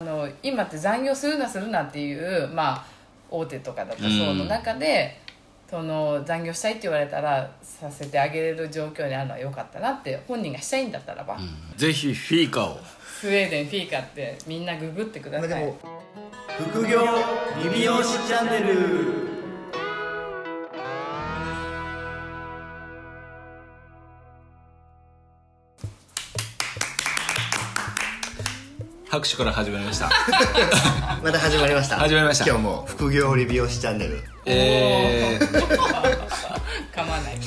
あの今って残業するなするなっていう、まあ、大手とかだとそうの中で、その残業したいって言われたらさせてあげれる状況にあるのは良かったなって本人がしたいんだったらば、ぜひフィーカを。スウェーデンフィーカってみんなググってください、副業リビオシチャンネル拍手から始まりました。また始まりました。始まりました。今日も副業リビオシチャンネル。えー、噛まない。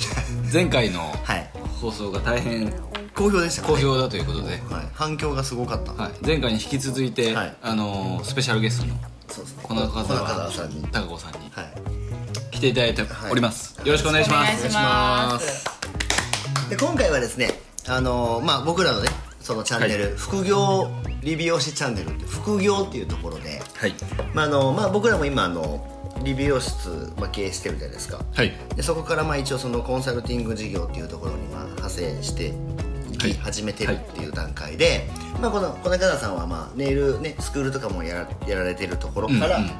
前回のはい。放送が大変好評でした好評だということで、はい、反響がすごかった、はい、前回に引き続いて、はい。あのースペシャルゲストのそうですねこの方小中澤さんに。高子さんにはい。来ていただいております、よろしくお願いします。お願いします。で今回はですねあのーまあ僕らのねそのチャンネル、副業リビオシチャンネルって副業っていうところで、はい。まああのまあ、僕らも今あのリビオ室、まあ、経営してるじゃないですか。はい。でそこからまあ一応そのコンサルティング事業っていうところにまあ派生していはい。き始めてるっていう段階で、まあ、この小中田さんはまあネイル、ね、スクールとかもやらやられてるところから、うんうん。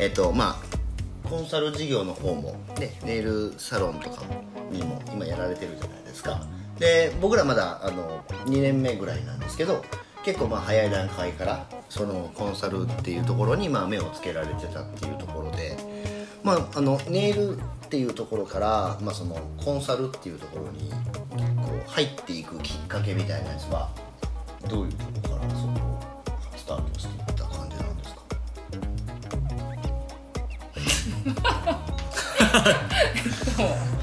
えっとまあ、コンサル事業の方も、ね、ネイルサロンとかにも今やられてるじゃないですか。で僕らまだあの2年目ぐらいなんですけど結構まあ早い段階からそのコンサルっていうところにまあ目をつけられてたっていうところで、まあ、あのネイルっていうところから、まあ、そのコンサルっていうところにこう入っていくきっかけみたいなやつはどういうところからそこスタートしていった感じなんですか？うーん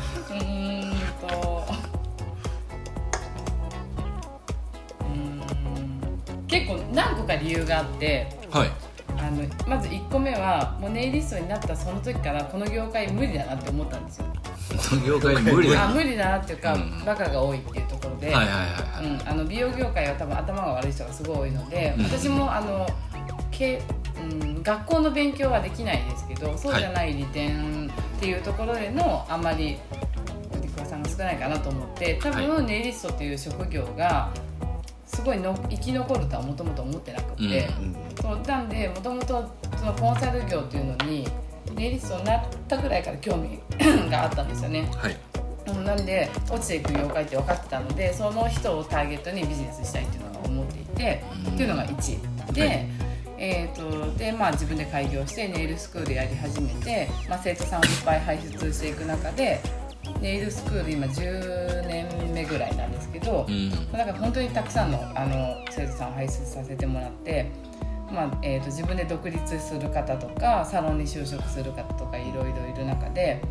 結構何個か理由があってはい。あのまず1個目はもうネイリストになったその時からこの業界無理だなって思ったんですよ。この業界無理だあ無理だなっていうか、うん。バカが多いっていうところで、はいはいはいはい、うん、あの美容業界は多分頭が悪い人がすごい多いので、うん。私もあのけ、うん、学校の勉強はできないですけどそうじゃない利点っていうところでのあんまりリクワさんが少ないかなと思って多は分ネイリストっていう職業がすごいの生き残るとはもともと思ってなくて、うんうん。そうなんでもともとそのコンサル業っていうのにネイリストになったぐらいから興味 があったんですよね。はい。うんなんで落ちていく業界って分かってたのでその人をターゲットにビジネスしたいっていうのが思っていて、うん。っていうのが1で,、はい。えー、とでまあ自分で開業してネイルスクールやり始めて、まあ、生徒さんをいっぱい輩出していく中でネイルスクール今10年目ぐらいなんですけど、うんだから本当にたくさんのあの生徒さんを輩出させてもらって、まあえー、と自分で独立する方とかサロンに就職する方とかいろいろいる中で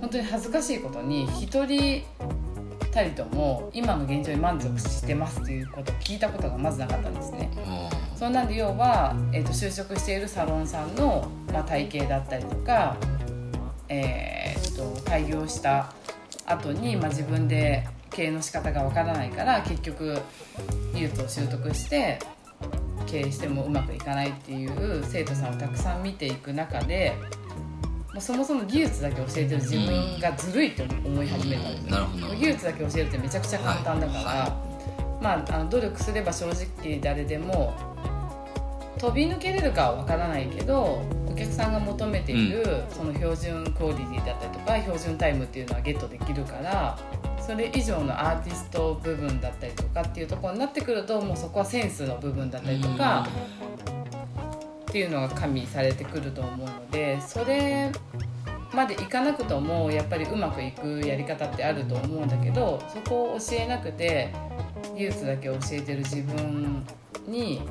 本当に恥ずかしいことに一人たりとも今の現状に満足してますっていうことを聞いたことがまずなかったんですね。あそんなんで要は、えー、と就職しているサロンさんの、まあ、体型だったりとか、えー、と開業した後に、まあ、自分で経営の仕方がわからないから結局技術を習得して経営してもうまくいかないっていう生徒さんをたくさん見ていく中で、まあ、そもそも技術だけ教えてる自分がずるいって思い始めたんで技術だけ教えるってめちゃくちゃ簡単だから、はい。まあ、あの努力すれば正直誰でも飛び抜けれるかは分からないけどお客さんが求めている、その標準クオリティだったりとか標準タイムっていうのはゲットできるからそれ以上のアーティスト部分だったりとかっていうところになってくるともうそこはセンスの部分だったりとか、っていうのが加味されてくると思うのでそれまでいかなくともやっぱりうまくいくやり方ってあると思うんだけどそこを教えなくて技術だけ教えてる自分に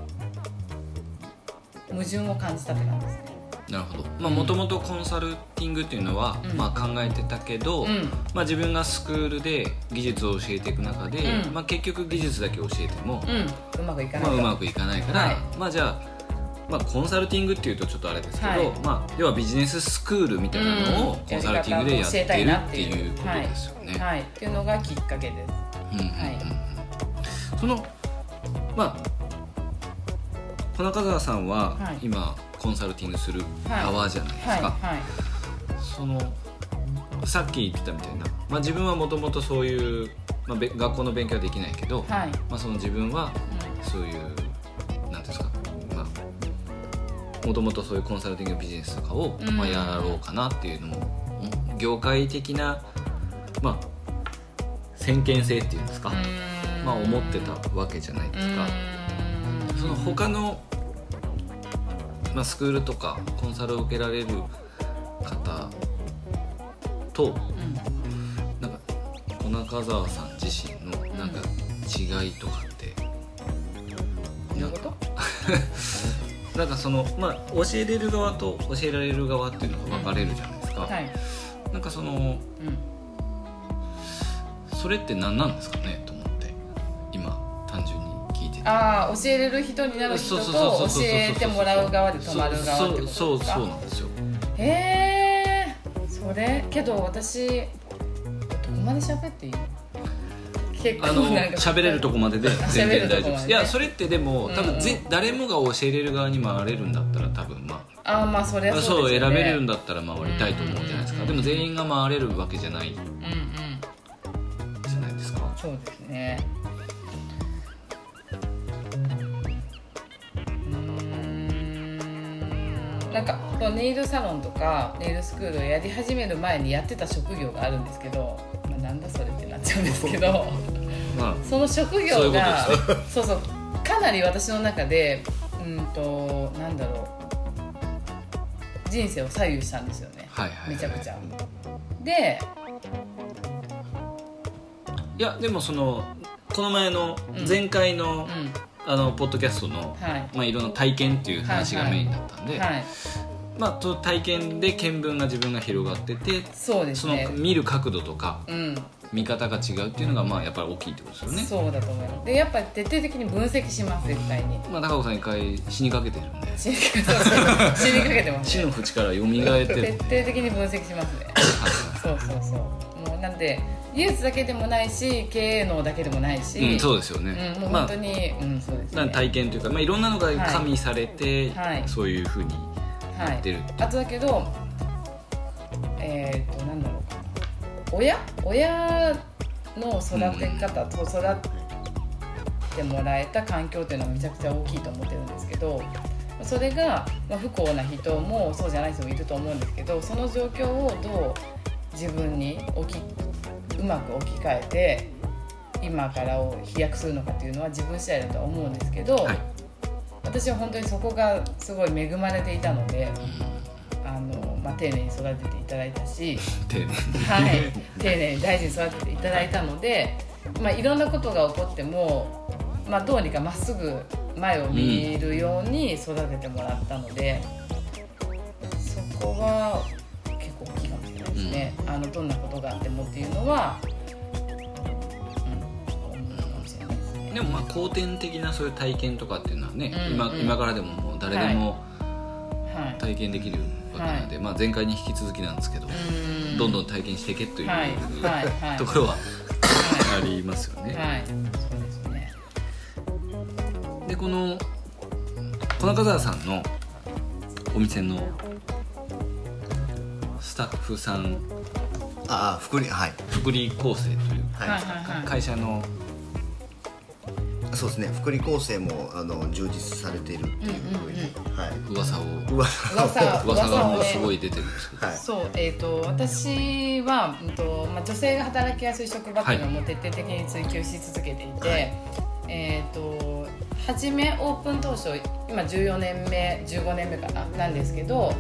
矛盾を感じたって感じですね。なるほど。まあもともとコンサルティングっていうのは、うん。まあ、考えてたけど、うん。まあ、自分がスクールで技術を教えていく中で、うん。まあ、結局技術だけ教えても、うん、うまくいかないまあ、とうまくいかないから、はい。まあじゃあ、まあ、コンサルティングっていうとちょっとあれですけど、はい。まあ、要はビジネススクールみたいなのをうん。コンサルティングでやってるっってていういうことですよね。はい、っていうのがきっかけです。うんうんうん。はい。そのまあ小中川さんははい。今コンサルティングするはい。側じゃないですか、そのさっき言ってたみたいな、まあ、自分はもともとそういう、まあ、べ学校の勉強はできないけど、はい。まあ、その自分はそういうなんていうんですか、まあ、もともとそういうコンサルティングビジネスとかを、うん。まあ、やろうかなっていうのも業界的なまあ先見性っていうんですか、うん。まあ思ってたわけじゃないですか、うん。その他の、まあ、スクールとかコンサルを受けられる方とうん。なんか小中澤さん自身のなんか違いとかって、どういうこと？なんか そのまあ教えれる側と教えられる側っていうのが分かれるじゃないですか、はい、なんかそのうん。それって何なんですかね？ああ教えれる人になる人と教えてもらう側で止まる側ってことですかそうそうそうなんですよへえそれけど私どこまで喋っていいの結構なんか喋れるとこまでで全然大丈夫です、いやそれってでも多分ぜ、誰もが教えれる側に回れるんだったら多分まああまあそれはそう選べれるんだったら回りたいと思うじゃないですか、でも全員が回れるわけじゃないうんうんじゃないですかそうですねなんかネイルサロンとかネイルスクールをやり始める前にやってた職業があるんですけど、まあ、なんだそれってなっちゃうんですけど まその職業がそうそうかなり私の中でうんとなんだろう人生を左右したんですよね。あはいはい、はい、めちゃくちゃ。でいやでもそのこの前のうん。前回の,、うんあのポッドキャストの、はい。まあ、いろんな体験っていう話がメインだったんで、はい。まあ、その体験で見聞が自分が広がっててそのそうですね。見る角度とかうん。見方が違うっていうのがまあやっぱり大きいってことですよね。そうだと思います。でやっぱり徹底的に分析します絶対に。まあ、高子さん一回死にかけてるんで。死にかけてます。ね。死の淵から蘇ってる。んで徹底的に分析しますね。そうそうそう。もうなんで技術だけでもないし経営能だけでもないし、うん、そうですよね、うん、もうまあ本当に、うんそうですね。体験というか、まあ、いろんなのが加味されて、はい。そういうふうにはい。やってるってあとだけどえっ、となんだろう。親？親の育て方と育ってもらえた環境っていうのはめちゃくちゃ大きいと思ってるんですけどそれが、まあ、不幸な人もそうじゃない人もいると思うんですけどその状況をどう自分に置きうまく置き換えて今からを飛躍するのかっていうのは自分次第だとは思うんですけど、はい。私は本当にそこがすごい恵まれていたのであの、まあ、丁寧に育てていただいたし、丁寧に。はい、丁寧に大事に育てていただいたので、まあ、いろんなことが起こっても、まあ、どうにかまっすぐ前を見るように育ててもらったので、そこは大きいかもしれないですね、あのどんなことがあってもっていうのは、うん、思うかもしれないでもまあ後天的なそういう体験とかっていうのはね、うん今うん。今からでももう誰でもはい。体験できるわけなので、まあ、前回に引き続きなんですけど、うん。どんどん体験していけという、はい。はい。はい。ところはありますよね。ですね。でこの小中澤さんのお店のスタッフさん。ああ福利はい。福利厚生というはい、はいはいはい。会社の。そうですね。福利厚生もあの充実されているっていうふうに、はい。噂を。うわ噂噂がもうすごい出てるんですけど、はい。そう、えー、と私は、うんとまあ、女性が働きやすい職場っていうのをもう徹底的に追求し続けていて、はい。えー、と初めオープン当初今14年目15年目かな？なんですけど、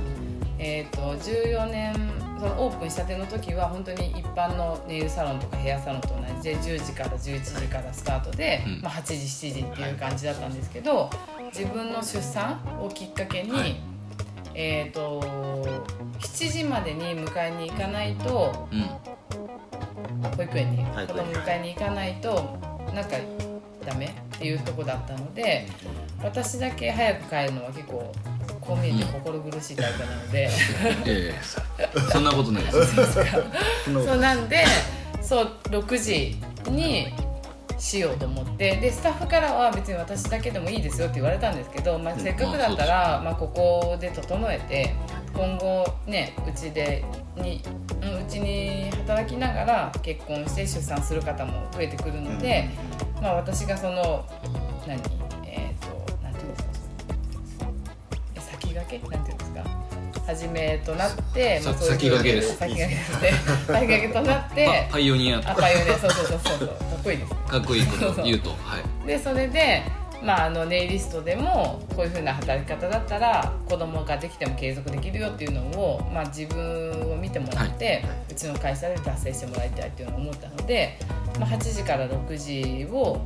えー、と14年そのオープンしたての時は本当に一般のネイルサロンとかヘアサロンと同じで10時から11時からスタートで、うん。まあ、8時7時っていう感じだったんですけど自分の出産をきっかけに、はい。えー、と7時までに迎えに行かないとうん。あ保育園にはい子供迎えに行かないとなんかダメっていうとこだったので私だけ早く帰るのは結構こう見えて心苦しいタイプなので、ええそんなことないです。そうなんでそう6時にしようと思って。でスタッフからは別に私だけでもいいですよって言われたんですけど、まあ、せっかくだったら、まあ、ここで整えて今後ねうちでにうんうちに働きながら結婚して出産する方も増えてくるので、まあ、私がその何？えっ、となんていうんですか？先駆け？なんていうんですか？初めとなって、さそういう先駆けです。先駆けですね先駆けとなってパパイオニア。とかあパイオニア。そうそうそうそうかっこいいです。かっこいいこと言うと。はい。でそれで、まあ、あのネイリストでもこういうふうな働き方だったら子供ができても継続できるよっていうのを、まあ、自分を見てもらって、うちの会社で達成してもらいたいっていうのを思ったので、まあ、8時から6時を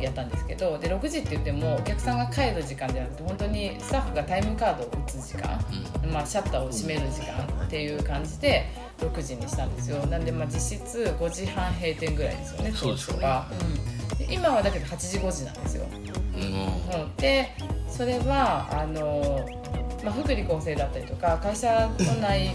やったんですけどで6時って言ってもお客さんが帰る時間じゃなくて本当にスタッフがタイムカードを打つ時間、まあ、シャッターを閉める時間っていう感じで6時にしたんですよ。なんでまあ実質5時半閉店ぐらいですよねそうですよね。当初は。うん。で今はだけど8時5時なんですよ、うん。うん、でそれはあの、まあ、福利厚生だったりとか会社の内、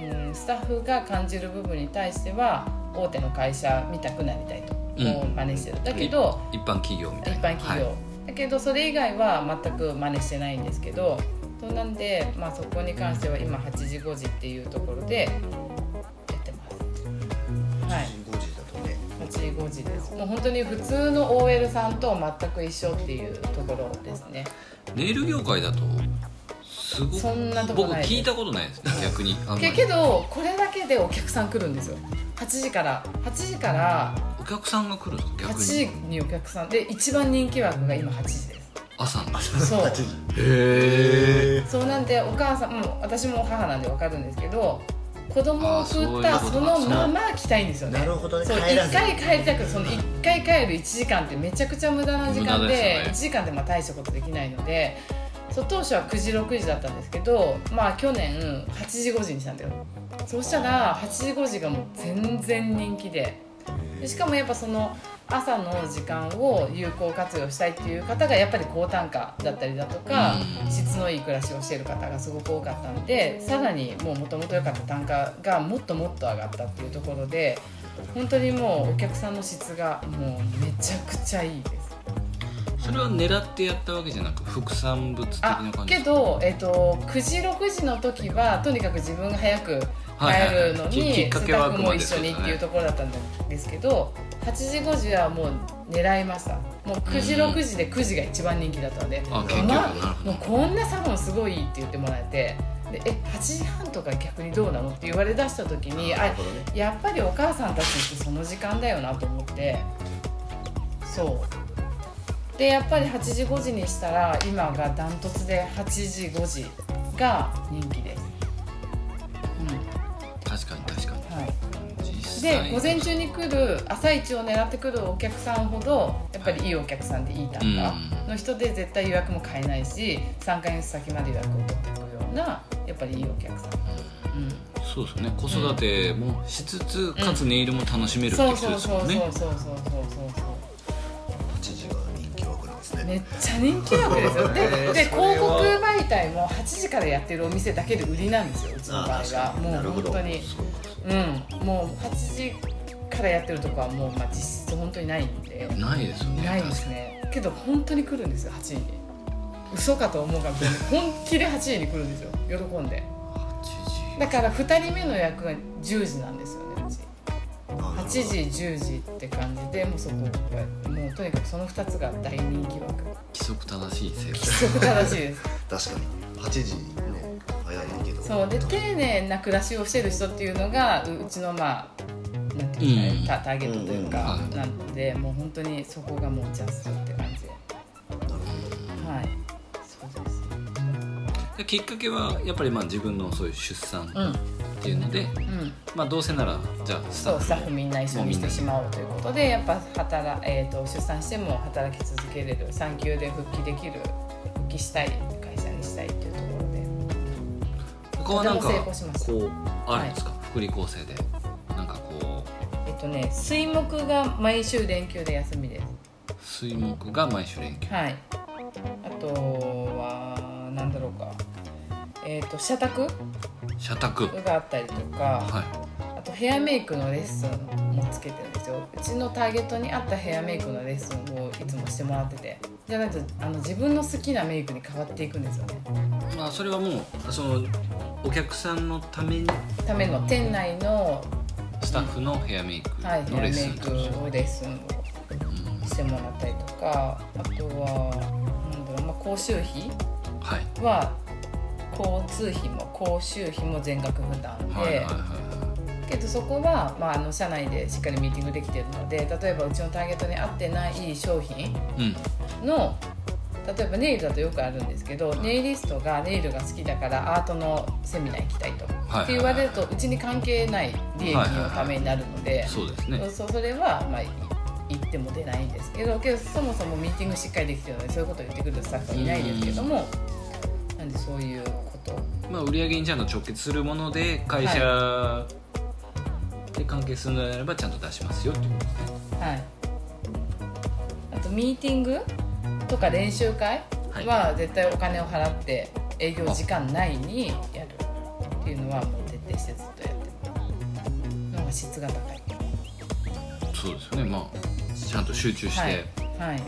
うん、スタッフが感じる部分に対しては大手の会社見たくなりたいと、うん。こう真似してる。だけど一般企業みたい一な般企業、はい。だけどそれ以外は全く真似してないんですけどそうなんで、まあ、そこに関しては今8時5時っていうところでやってます。はい。5時だとね。8時5時です。もう本当に普通の OL さんと全く一緒っていうところですね。ネイル業界だとすごくそんなとこ僕ない聞いたことないです。ね逆にあんまり。けけどこれだけでお客さん来るんですよ。8時から。8時から。お客さんが来るんですか？8逆に。時にお客さん。で一番人気枠が今8時です。朝の。そう。8時。へえそうなんでお母さんもう私も母なんで分かるんですけど子供を振ったあーそういうことそのまま来たいんですよね。なるほどね。そう帰らずに。1回帰りたくその1回帰る1時間ってめちゃくちゃ無駄な時間で無駄ですよね。1時間でまあ大したことできないのでそう当初は9時6時だったんですけどまあ去年8時5時にしたんだよ。そうしたら8時5時がもう全然人気で。でしかもやっぱその朝の時間を有効活用したいっていう方がやっぱり高単価だったりだとかうん。質のいい暮らしをしている方がすごく多かったのでさらにもうもともと良かった単価がもっともっと上がったっていうところで本当にもうお客さんの質がもうめちゃくちゃいいです。それは狙ってやったわけじゃなく副産物的あな感じけど、えっと9時6時の時はとにかく自分が早く帰るのにはいはいはい。ききっかスタッフも一緒にっていうところだったんですけど8時5時はもう狙いました。もう9時うん6時で9時が一番人気だったのであ結局まあもうこんなサロンすごいって言ってもらえてでえ8時半とか逆にどうなのって言われだした時にあね。やっぱりお母さんたちってその時間だよなと思ってそうでやっぱり8時5時にしたら今がダントツで8時5時が人気です、確かに確かに。うんはい、実で際午前中に来る朝一を狙ってくるお客さんほどやっぱりいいお客さんでいい単価の人で絶対予約も買えないし3ヶ月先まで予約を取っていくようなやっぱりいいお客さん、うん。そうですね。子育てもしつつ、かつネイルも楽しめるってそう人ですそうそうそうそうそうそうそうめっちゃ人気枠ですよ。でで広告媒体も8時からやってるお店だけで売りなんですようちの場合あ確かに。はもう本当に。うん。もう8時からやってるとこはもうまあ実質本当にないんで。ないですよねないですね。けど本当に来るんですよ8時に。嘘かと思うかもしれない。本気で8時に来るんですよ。喜んで。8時。だから2人目の役が10時なんですよ8あなるほど時10時って感じでもうそこがもうとにかくその2つが大人気枠。規則正しい生規活。則正しいです確かに。8時ね早いけど。そう。で丁寧な暮らしをしてる人っていうのがううちのまあなんていうかね、タターゲットというか、うん。うんなのでもう本当にそこがもうジャストって感じ。でなるほはい。そうですできっかけはやっぱりまあ自分のそういう出産うんっていうので、うん。まあどうせならじゃあスタッフスタッフみんな一緒にしてしまおうということでやっぱ働、えー、と出産しても働き続けれる産休で復帰できる復帰したい会社にしたいっていうところで。他はなんかこうあるんですか、福利厚生で。なんかこえっとね水木が毎週連休で休みです。う水木が毎週連休。はい。あとはなんだろうか。えっ、と社宅社宅。があったりとかはあとヘアメイクのレッスンもつけてるんですよ。うちのターゲットに合ったヘアメイクのレッスンをいつもしてもらってて。じゃないとあの自分の好きなメイクに変わっていくんですよね。いまあそれはもうそのお客さんのために。ための店内の、スタッフのヘアメイクはい、ヘアメイのレッスンクをレッスンをしてもらったりとか。あとはなんだろう、まあ、講習費はい。は交通費も講習費も全額負担で、はいはいはいはけどそこは、まあ、あの社内でしっかりミーティングできてるので例えばうちのターゲットに合ってない商品いうん。の例えばネイルだとよくあるんですけどネイリストがネイルが好きだからアートのセミナー行きたいと、はいはいはい。って言われるとうちに関係ない利益のためになるので、そうですね。そうそれは、まあ、い言っても出ないんですけどけどそもそもミーティングしっかりできてるのでそういうことを言ってくるスタッフはいないですけどもなんでそういうこと？まあ売上にちゃんと直結するもので会社で関係するのであればちゃんと出しますよっていうことですね。はい。あとミーティングとか練習会は絶対お金を払って営業時間内にやる。っていうのはもう徹底してずっとやってるのが質が高い。そうですよね。まあちゃんと集中して、はい、はい、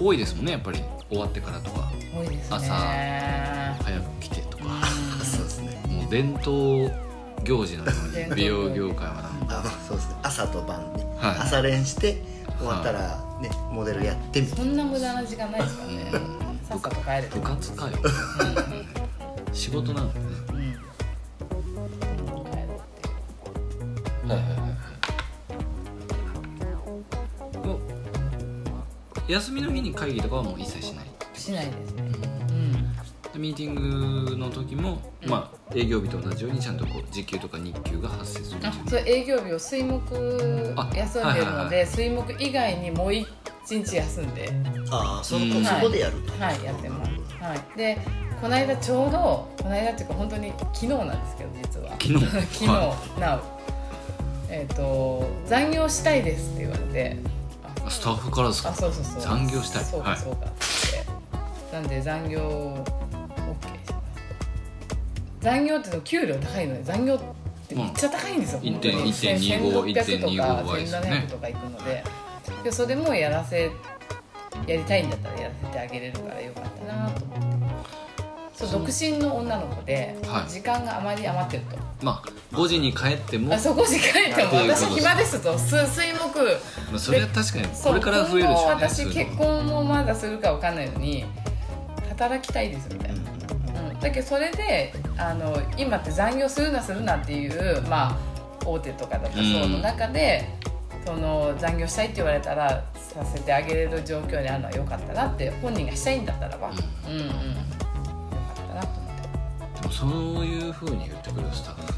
多いですもんねやっぱり。終わってからとか多いですね。朝早く来てとか。そうですね。もう伝統行事のよう伝統に美容業界はなんか。あそうですね。朝と晩ね、はい。朝練して終わったらね、モデルやってみたいそんな無駄な時間ないですからねさっさと帰れ部活かよ。仕事なんだよね。うん。うんはいはいはい休みの日に会議とかはもう一切しないしないですね。うんでミーティングの時も、うん。まあ営業日と同じようにちゃんとこう時給とか日給が発生する。あそれ営業日を水木あ休んでるはいはいはので水木以外にもう一日休んで。ああそのうん。そこでやる。と、はいやってます。はい。でこの間ちょうどこの間っていうか本当に昨日なんですけど実は。昨日？昨日、は Now えっ、と残業したいですって言われて。あスタッフからですか？あそうそうそう。残業したい。はいそうかそうかって、なんで残業残業って給料高いので残業ってめっちゃ高いんですよ、うん本当に1.25 1600とか1.25倍ですよね1700とかいくので。でそれもやらせやりたいんだったらやらせてあげれるからよかったなと思って。そう独身の女の子で、はい。時間があまり余ってると。まあ5時に帰っても、あそこ時帰っても私暇ですと。水水木。まあ、それは確かにこれから増えるでしょうね。私結の。婚もまだするかわかんないのに働きたいですみたいな、うん、だけどそれであの今って残業するなするなっていうまあ大手とかだとそうの中で、その残業したいって言われたらさせてあげれる状況にあるのは良かったなって本人がしたいんだったらば、うん、うんうん。良かったなと思って。でもそういうふうに言ってくるスタッフ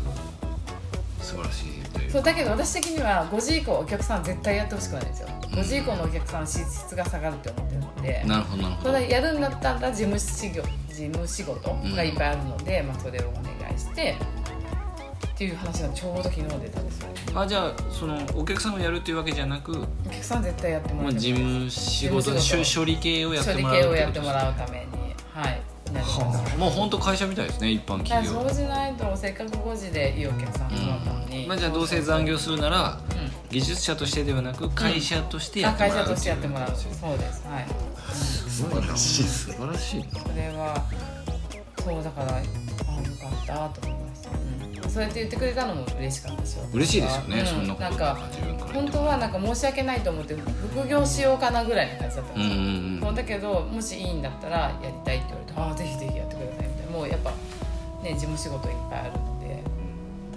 素晴らしいというそうだけど私的には5時以降お客さん絶対やってほしくないんですよ。5時以降のお客さん質質が下がるって思ってるので。なるほどなるほど。やるんだったら事務仕事事務仕事がいっぱいあるので、まあ、それをお願いしてっていう話がちょうど昨日出たんですよ。あじゃあそのお客さんをやるっていうわけじゃなく、お客さん絶対やってもまあ、らいたい事務仕事事処処理系をやっ処理てもらう系をやってもうらうためにはいはあもう本当会社みたいですね一般企業。そうしないとせっかく5時でいいお客さん集まったのに、うん。まあ、じゃあどうせ残業するならうん。技術者としてではなく会社としてやあってもらう会社としてやってもらう。そうです。はい素晴らしいですね。素晴らしい。なそれはそうだからあよかったと思いました、うん、そうやって言ってくれたのも嬉しかったですよ。嬉しいですよね、うん。そんなことなんか本当はなんか申し訳ないと思って副業しようかなぐらいの感じだったんうんですよ、ううだけどもしいいんだったらやりたいって言われて「ああぜひぜひやってください」みたいな。もうやっぱね事務仕事いっぱいあるので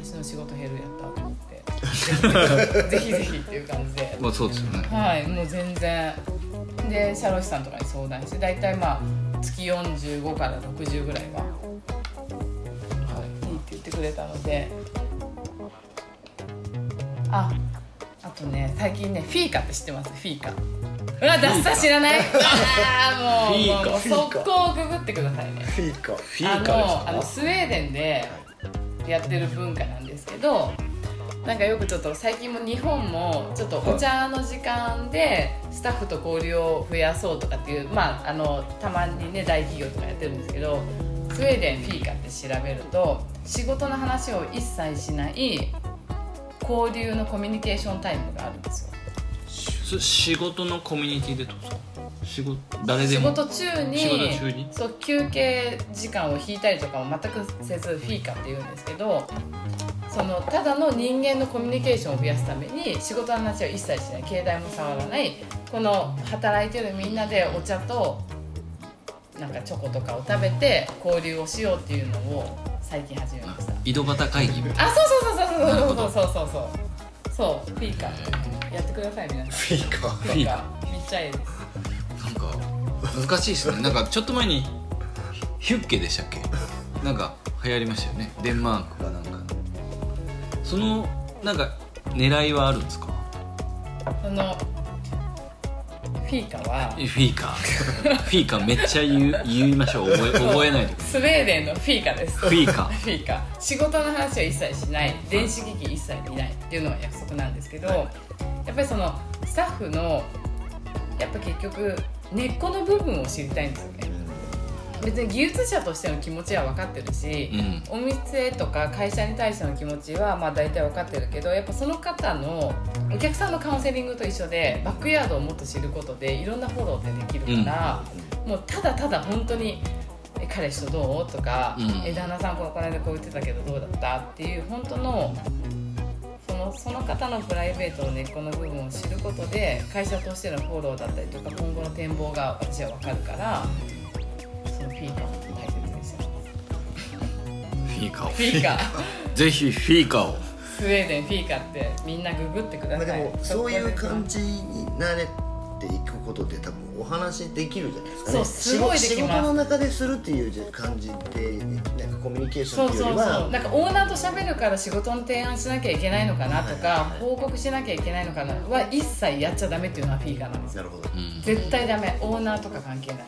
私の仕事減るやったと思って。ぜひぜひっていう感じでまあそうですよね。はいもう全然で社労士さんとかに相談して大体まあ月45から60ぐらいは、はい、いいって言ってくれたので。ああとね最近ねフィーカって知ってます？フィーカ。うわダッサ知らない？ああもうフィーカ。もう速攻ググってくださいね。フィーカ。フィあーカ。あのスウェーデンでやってる文化なんですけどなんかよくちょっと最近も日本もちょっとお茶の時間でスタッフと交流を増やそうとかっていうまああのたまにね大企業とかやってるんですけどスウェーデンフィーカって調べると仕事の話を一切しない交流のコミュニケーションタイムがあるんですよ。そ仕事のコミュニティでどうぞ仕事誰で仕も事中に仕事中に？そう休憩時間を引いたりとかも全くせずフィーカっていうんですけどそのただの人間のコミュニケーションを増やすために仕事の話は一切しない。携帯も触らないこの働いてるみんな。でお茶となんかチョコとかを食べて交流をしようっていうのを最近始めました。井戸端会議みたいあそうそうそうそうそうそう。そうそうフィー。カやってください皆さん。フィーカフィーカめっちゃいいですなんか難しいですねなんかちょっと前にヒュッケでしたっけなんか流行りましたよねデンマー。クかなんかそのなんか狙いはあるんですか？そのフィーカはフィーカフィーカめっちゃ言う言いましょう。覚え覚えないとスウェーデンのフィーカです。フィーカフィーカ仕事の話は一切しない。電子機器一切見ないっていうのが約束なんですけど、やっぱりそのスタッフのやっぱ結局根っこの部分を知りたいんですよね別に技術者としての気持ちは分かってるし、お店とか会社に対しての気持ちはまあ大体分かってるけどやっぱその方のお客さんのカウンセリングと一緒でバックヤードをもっと知ることでいろんなフォローってできるから、もうただただ本当に「え彼氏とどう?」とかうん「え旦那さんこのこの間こう言ってたけどどうだった?」っていう本当のそのその方のプライベートの根っこの部分を知ることで会社としてのフォローだったりとか今後の展望が私は分かるからィーカーを。大切にしてますフィーカをフィー。カ ーぜひフィーカを。スウェーデンフィーカってみんなググってください、まあでもそういう感じに慣れていくことって多分お話できるじゃないですかね。そうすごいできます。仕事の中でするっていう感じでなんかコミュニケーションっていうそうそうはそう。なんかオーナーと喋るから仕事の提案しなきゃいけないのかなとかはい。報告しなきゃいけないのかなは一切やっちゃダメっていうのはフィーカーなんですよ。なるほど。うん。絶対ダメ。オーナーとか関係ない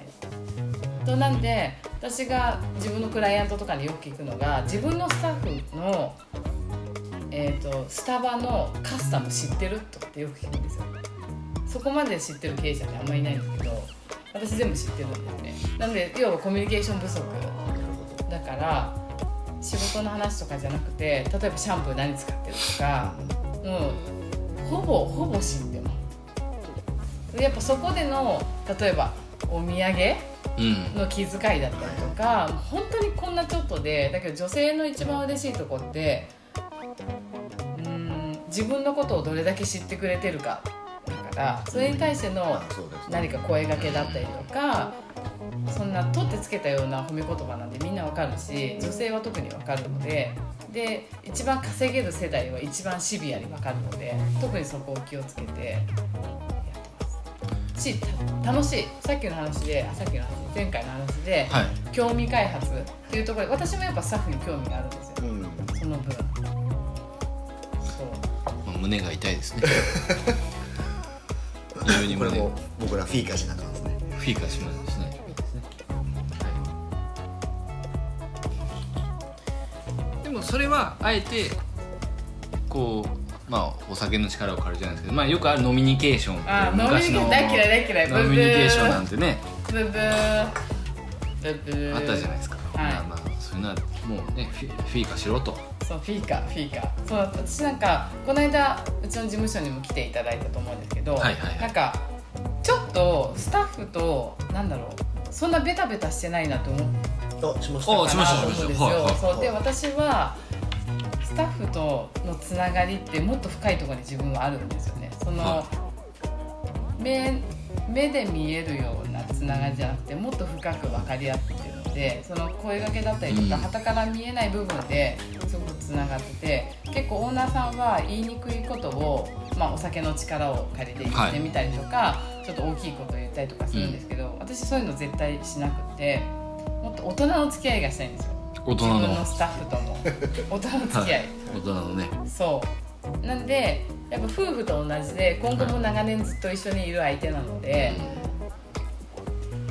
となんで私が自分のクライアントとかによく聞くのが自分のスタッフの、えー、とスタバのカスタム知ってるとかってよく聞くんですよ。そこまで知ってる経営者ってあんまりいないんですけど私全部知ってるんですね。なので要はコミュニケーション不足だから仕事の話とかじゃなくて例えばシャンプー何使ってるとかもうほぼほぼ知ってます。やっぱそこでの例えばお土産の気遣いだったりとか本当にこんなちょっとでだけど女性の一番嬉しいとこってうーん自分のことをどれだけ知ってくれてるかだからそれに対しての何か声掛けだったりとかそんな取ってつけたような褒め言葉なんてみんなわかるし女性は特にわかるのでで一番稼げる世代は一番シビアにわかるので特にそこを気をつけてした楽しい。さっきの話であさっきの話前回の話で、はい。興味開発っていうところで私もやっぱスタッフに興味があるんですよ。うん。その分。そう。まあ胸が痛いですね。これも僕らフィーカーしなあかんですね。フィーカーしない。しないといけないですね、はい、でもそれはあえてこうまあお酒の力を借りるじゃないですけどまあよくあるノミニケーションあ飲みに昔の大嫌い大嫌い。ノミニケーションなんてね。ブブー。ブブー。あったじゃないですか、はい。まあまあそういうのはもうねフィフィーカーしろと。そうフィーカーフィーカー。そう私なんかこの間うちの事務所にも来ていただいたと思うんですけど、はいはいはい。なんかちょっとスタッフとなんだろうそんなベタベタしてないなと思っあしましたあしましたたなと思うんですよ、はいはい。そうで私はスタッフとのつながりってもっと深いところに自分はあるんですよね。その、は目目で見えるようなつながりじゃなくてもっと深く分かり合ってるのでその声掛けだったりとかうん。傍、から見えない部分ですごくつながってて結構オーナーさんは言いにくいことを、まあ、お酒の力を借りて言ってみたりとか、ちょっと大きいことを言ったりとかするんですけど、私そういうの絶対しなくてもっと大人の付き合いがしたいんですよ大人の。自分のスタッフとも。大人の付き合い、大人のね。そう。なんでやっぱ夫婦と同じで今後も長年ずっと一緒にいる相手なので、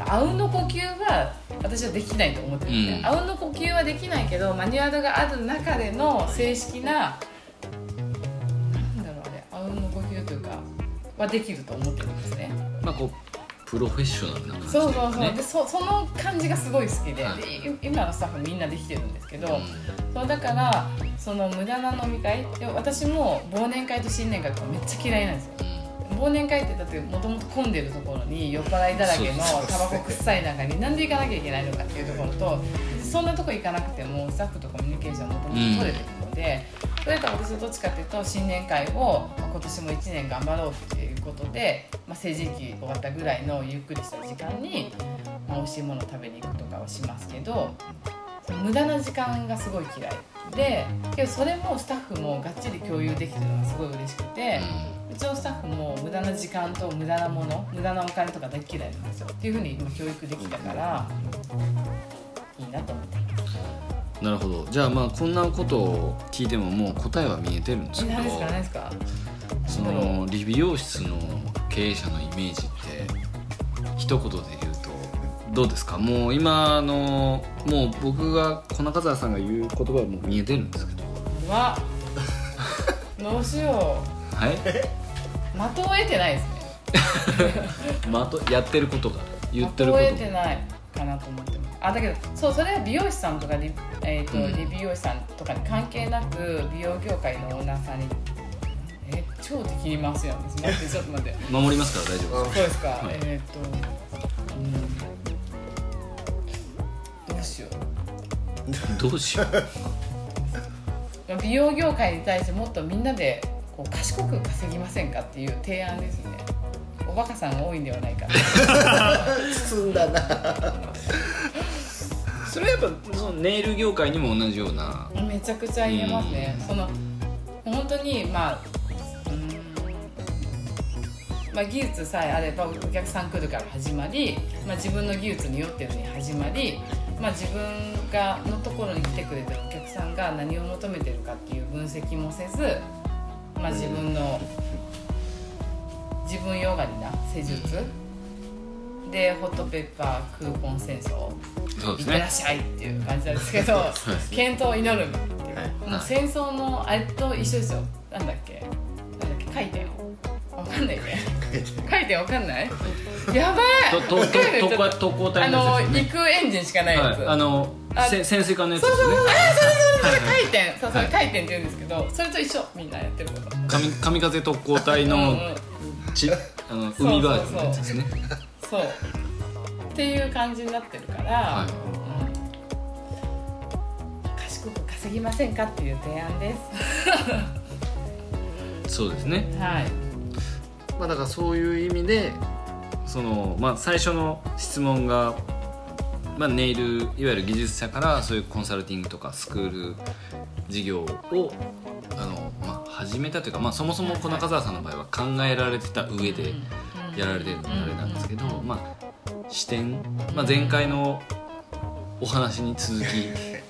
あうんの呼吸は私はできないと思ってるんであうんの呼吸はできないけどマニュアルがある中での正式ななんだろうあれあうんの呼吸というかはできると思ってるんですね。まあこうプロフェッショナルな感じそうそうそう、ねでそその感じがすごい好きで,で、はい。い今のスタッフみんなできてるんですけど、うん。そうだからその無駄な飲み会で私も忘年会と新年会とかめっちゃ嫌いなんですよ。忘年会ってだってもともと混んでるところに酔っ払いだらけのタバコ臭い中になんで行かなきゃいけないのかっていうところとそんなとこ行かなくてもスタッフとコミュニケーションもともと取れてるので、それと私はどっちかっていうと新年会をまあ今年も1年頑張ろうっていうことで、まあ、成人期終わったぐらいのゆっくりした時間に、まあ、美味しいものを食べに行くとかはしますけど無駄な時間がすごい嫌いでけどそれもスタッフもがっちり共有できてるのがすごい嬉しくて。うちのスタッフも無駄な時間と無駄なもの無駄なお金とか大嫌いなんですよ。っていうふうに今教育できたからいいなと思なるほど。じゃあまあこんなことを聞いてももう答えは見えてるんですけど何ですか何ですか。その理美容室の経営者のイメージって一言で言うとどうですか？もう今のもう僕が粉中澤さんが言う言葉はもう見えてるんですけど。うわどうしよはい、う的を得てないですね。まあ、あとやってることが言ってること得てないかなと思ってます。あだけどそうそれは美容師さんとかリ,、えーとうん。理美容師さんとかに関係なく美容業界のオーナーさんにえ超敵に回すやん待ってちょっと待って。守りますから大丈夫そうですか、はい。えっ、と、うん、どうしよです どうしよう。う 美容業界に対してもっとみんなでこう賢く稼ぎませんかっていう提案ですね。おバカさんが多いんではないか。包んだな。それはやっぱそのネイル業界にも同じような。めちゃくちゃ言えますね、その本当にまあうーんまあ、技術さえあればお客さん来るから始まり、まあ、自分の技術によってるのに始まり、まあ、自分がのところに来てくれてるお客さんが何を求めてるかっていう分析もせず、まあ、自分の自分よがりな施術。でホットペッパークーポン戦争。いってらそうですね。っしゃいっていう感じなんですけど 健闘を祈るっていう、もう戦争のあれと一緒ですよ。なんだっけ？なんだっけ？回転。わかんないね。回転。わかんない？やばい！ととと特攻隊ののやつね。行くエンジンしかないやつ、はい、あの潜水艦のやつですね。そうあそうそうそれ回転そうそはいれ回転って言うんですけどそれと一緒みんなやってること神神風特攻隊うんうのんちあの海バージョンのやつですね。そう。っていう感じになってるから、はい。うん。賢く稼ぎませんかっていう提案です。そうですね。はいまあだからそういう意味でそのまあ最初の質問がまあネイルいわゆる技術者からそういうコンサルティングとかスクール事業を始めたというかまあそもそもこの中澤さんの場合は考えられてた上でやられてるのであれなんですけどまあ視点、まあ、前回のお話に続き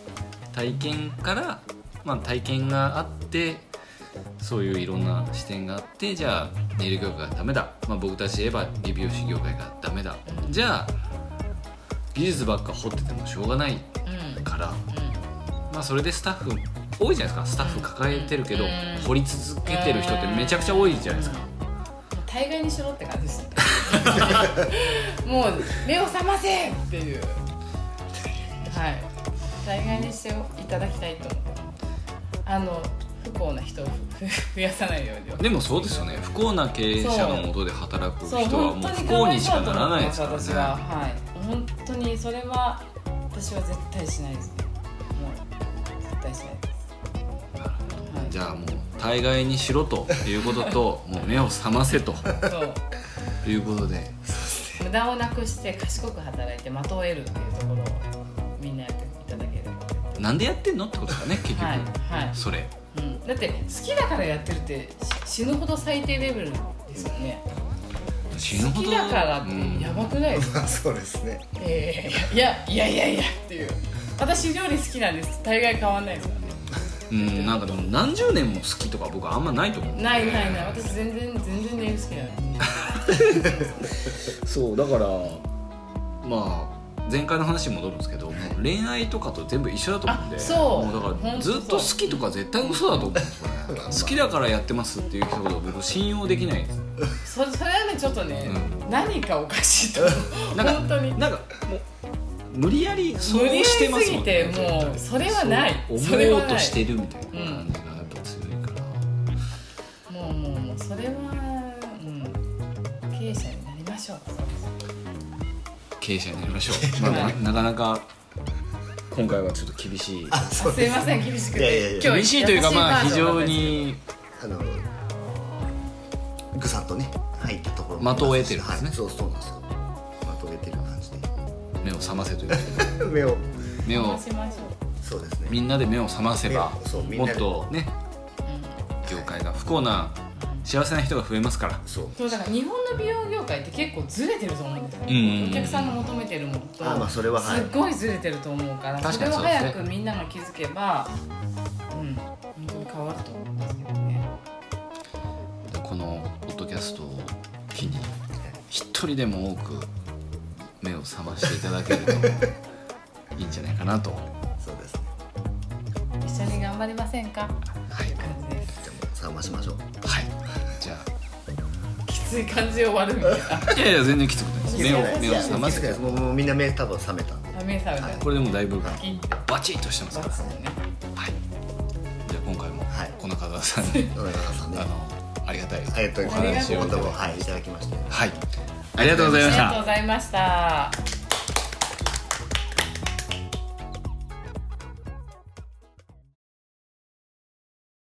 体験から、まあ、体験があってそういういろんな視点があってじゃあネイル業界がダメだ、まあ、僕たちで言えば理美容師業界がダメだ。じゃあ技術ばっか掘っててもしょうがないうん。うん。から、まあ、それでスタッフ多いじゃないですか。スタッフ抱えてるけどうん。掘り続けてる人ってめちゃくちゃ多いじゃないですか。大概にしろって感じですね。もう目を覚ませっていう。はい。大概にしていただきたいと。思ってあの不幸な人を増やさないようにでもそうですよね。不幸な経営者のもとで働く人はもう不幸にしかならないですからね。私は。はい。本当にそれは私は絶対しないですね対しないです。はいじゃあもう大概にしろということと もう目を覚ませと。いうことで。無駄をなくして賢く働いて的を得るっていうところをみんなやっていただければ。なんでやってんのってことですかね結局、はいはい。それ。うん、だって好きだからやってるってし死ぬほど最低レベルですよね。死ぬほど。好きだからっうん。てやばくないですか、ま あそうですね。えーいやいやいやいやっていう私料理好きなんです。大概変わんないです。ねうんなんかでも何十年も好きとか僕あんまないと思う。ないないない。私全然全然ネイル好きなんですそうだからまあ前回の話に戻るんですけど恋愛とかと全部一緒だと思うんであそう。もうだからずっと好きとか絶対嘘だと思うんですよね。好きだからやってますっていう人ほど僕信用できないです。それそれはねちょっとね、う何かおかしいと思う。なんか本当に。なんかもう無理やりそうしてますもんねもうそれはないそうそれはない。思おうとしてるみたいな感じがやっぱ強い。から、もうもうもうそれはうん経営者になりましょう。経営者になりましょう、まあ、ななかなか今回はちょっと厳しい。あそうすいません厳しくて。今日厳しいというかまあ非常にあのぐさっとね入ったところ的を得てるんですね。はい、そうそうなんですよ。的を得てる目を覚ませという。こ と目を。目を。けど回しましょそうですね。みんなで目を覚ませば目を。そうみんなで。もっとね業界が不幸な幸せな人が増えますから。そう。うそうだから日本の美容業界って結構ずれてると思うんですよ、うんうんうん。お客さんが求めてるものとあまあそれははい。すっごいずれてると思うから。確それをかにそうですね。早くみんなが気づけばうん本当に変わると思うんですけどね。でこのポッドキャストを機に一人でも多く目を覚ましていただけるといいんじゃないかなと。そうです。ね一緒に頑張りませんか？はい。感じです。じゃあもう覚ましましょう。はい。じゃきつい感じで終わるみたいな。あいやいや全然きつくないです。目を目を覚ませてもうもうみんな目多分覚めたんで。ダメさみたい。なこれでもだいぶバチッとしてますから。ね。はい。じゃあ今回もはい。この方さんに 野中さんね。あのありがたいありがとうございます。ありがとうございます。今度もはいいただきまして。はいありがとうございました。ありがとうございました。